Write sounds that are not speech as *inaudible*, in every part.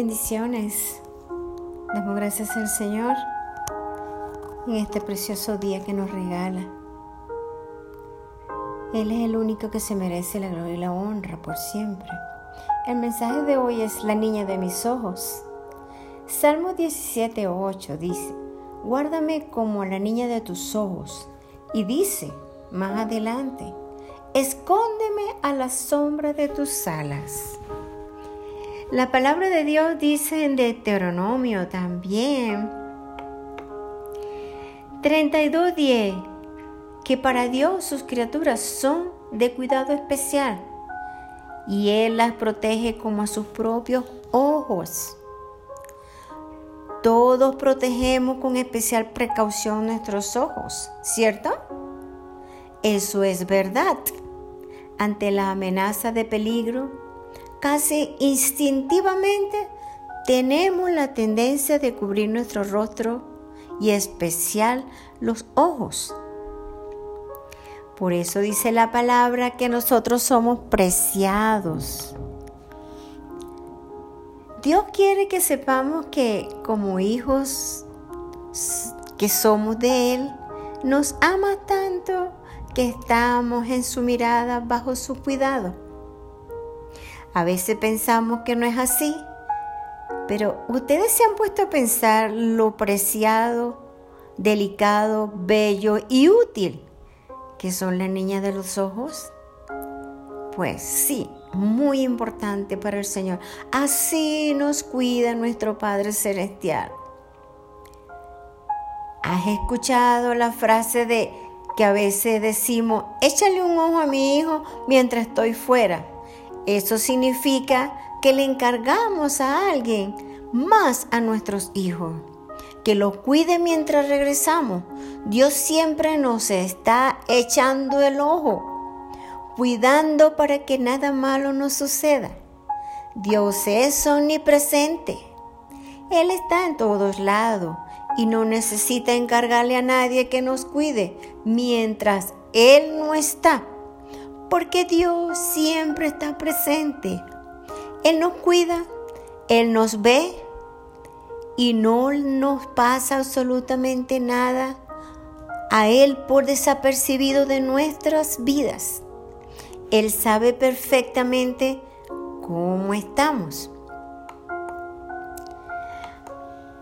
Bendiciones. Damos gracias al Señor en este precioso día que nos regala. Él es el único que se merece la gloria y la honra por siempre. El mensaje de hoy es la niña de mis ojos. Salmo 17.8 dice, guárdame como la niña de tus ojos. Y dice, más adelante, escóndeme a la sombra de tus alas. La palabra de Dios dice en Deuteronomio también 32.10 que para Dios sus criaturas son de cuidado especial y Él las protege como a sus propios ojos. Todos protegemos con especial precaución nuestros ojos, ¿cierto? Eso es verdad. Ante la amenaza de peligro, casi instintivamente tenemos la tendencia de cubrir nuestro rostro y especial los ojos. Por eso dice la palabra que nosotros somos preciados. Dios quiere que sepamos que como hijos que somos de Él, nos ama tanto que estamos en su mirada bajo su cuidado. A veces pensamos que no es así, pero ustedes se han puesto a pensar lo preciado, delicado, bello y útil que son las niñas de los ojos. Pues sí, muy importante para el Señor. Así nos cuida nuestro Padre Celestial. ¿Has escuchado la frase de que a veces decimos, échale un ojo a mi hijo mientras estoy fuera? Eso significa que le encargamos a alguien más a nuestros hijos, que los cuide mientras regresamos. Dios siempre nos está echando el ojo, cuidando para que nada malo nos suceda. Dios es omnipresente. Él está en todos lados y no necesita encargarle a nadie que nos cuide mientras Él no está porque Dios siempre está presente. Él nos cuida, Él nos ve y no nos pasa absolutamente nada a Él por desapercibido de nuestras vidas. Él sabe perfectamente cómo estamos.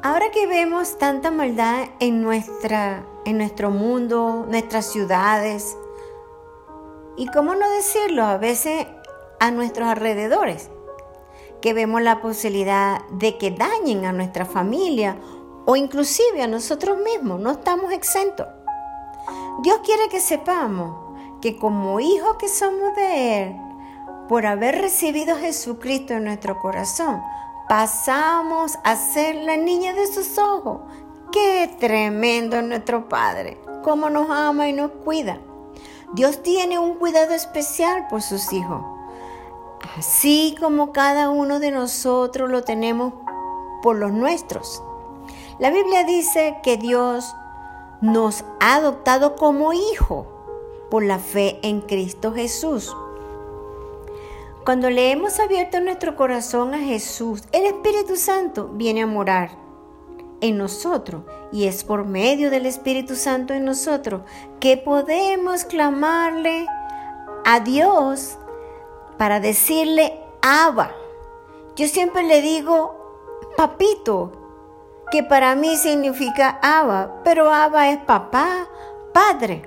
Ahora que vemos tanta maldad en, nuestra, en nuestro mundo, nuestras ciudades, y cómo no decirlo, a veces a nuestros alrededores, que vemos la posibilidad de que dañen a nuestra familia o inclusive a nosotros mismos, no estamos exentos. Dios quiere que sepamos que como hijos que somos de Él, por haber recibido a Jesucristo en nuestro corazón, pasamos a ser la niña de sus ojos. Qué tremendo nuestro Padre, cómo nos ama y nos cuida. Dios tiene un cuidado especial por sus hijos, así como cada uno de nosotros lo tenemos por los nuestros. La Biblia dice que Dios nos ha adoptado como hijo por la fe en Cristo Jesús. Cuando le hemos abierto nuestro corazón a Jesús, el Espíritu Santo viene a morar en nosotros y es por medio del Espíritu Santo en nosotros que podemos clamarle a Dios para decirle Abba. Yo siempre le digo papito, que para mí significa Abba, pero Abba es papá, padre.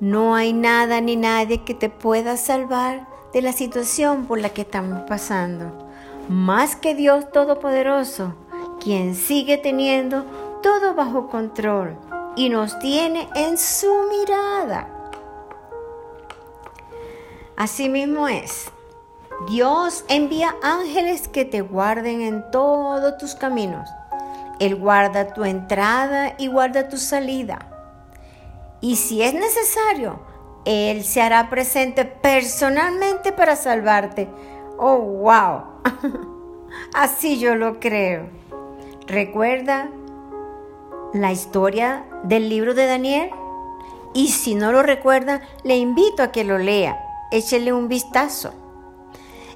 No hay nada ni nadie que te pueda salvar de la situación por la que estamos pasando, más que Dios Todopoderoso quien sigue teniendo todo bajo control y nos tiene en su mirada. Asimismo es. Dios envía ángeles que te guarden en todos tus caminos. Él guarda tu entrada y guarda tu salida. Y si es necesario, Él se hará presente personalmente para salvarte. Oh, wow. *laughs* Así yo lo creo. ¿Recuerda la historia del libro de Daniel? Y si no lo recuerda, le invito a que lo lea. Échele un vistazo.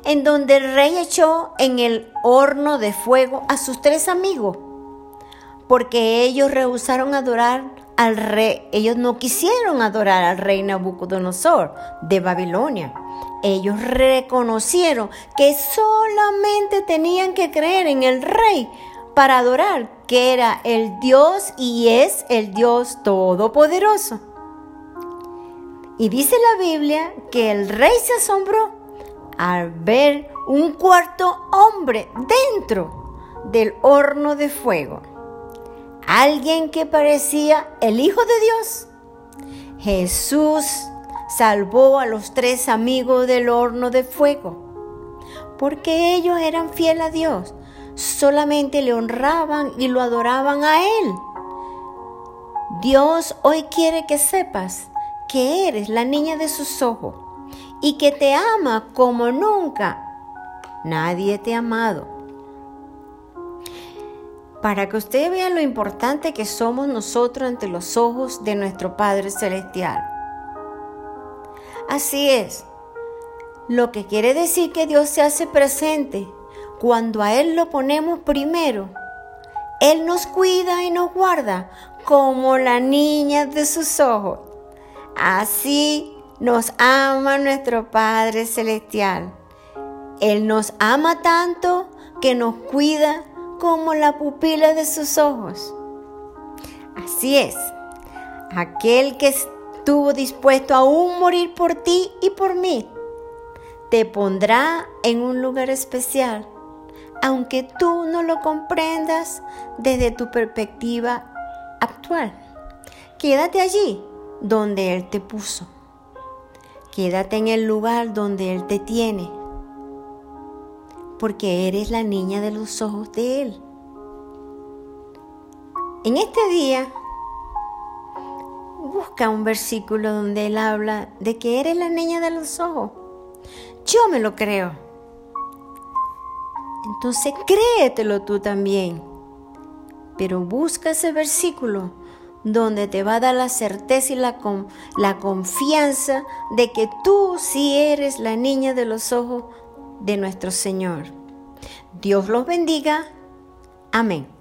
en donde el rey echó en el horno de fuego a sus tres amigos, porque ellos rehusaron adorar al rey, ellos no quisieron adorar al rey Nabucodonosor de Babilonia. Ellos reconocieron que solamente tenían que creer en el rey para adorar, que era el Dios y es el Dios todopoderoso. Y dice la Biblia que el rey se asombró al ver un cuarto hombre dentro del horno de fuego. Alguien que parecía el Hijo de Dios. Jesús salvó a los tres amigos del horno de fuego porque ellos eran fieles a Dios. Solamente le honraban y lo adoraban a Él. Dios hoy quiere que sepas que eres la niña de sus ojos y que te ama como nunca nadie te ha amado. Para que usted vea lo importante que somos nosotros ante los ojos de nuestro Padre Celestial. Así es, lo que quiere decir que Dios se hace presente cuando a Él lo ponemos primero. Él nos cuida y nos guarda como la niña de sus ojos. Así nos ama nuestro Padre Celestial. Él nos ama tanto que nos cuida como la pupila de sus ojos. Así es, aquel que estuvo dispuesto a aún morir por ti y por mí, te pondrá en un lugar especial, aunque tú no lo comprendas desde tu perspectiva actual. Quédate allí donde Él te puso. Quédate en el lugar donde Él te tiene, porque eres la niña de los ojos de Él. En este día, busca un versículo donde Él habla de que eres la niña de los ojos. Yo me lo creo. Entonces créetelo tú también. Pero busca ese versículo donde te va a dar la certeza y la, la confianza de que tú sí eres la niña de los ojos de nuestro Señor. Dios los bendiga. Amén.